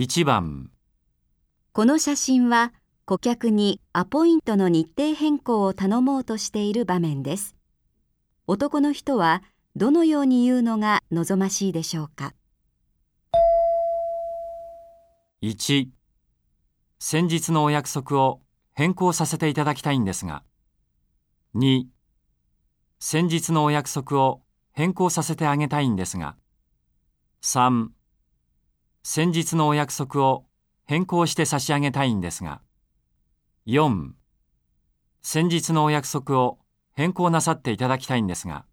1番、この写真は顧客にアポイントの日程変更を頼もうとしている場面です。男の人はどのように言うのが望ましいでしょうか？1、先日のお約束を変更させていただきたいんですが。2、先日のお約束を変更させてあげたいんですが。3、先日のお約束を変更して差し上げたいんですが。4、先日のお約束を変更なさっていただきたいんですが。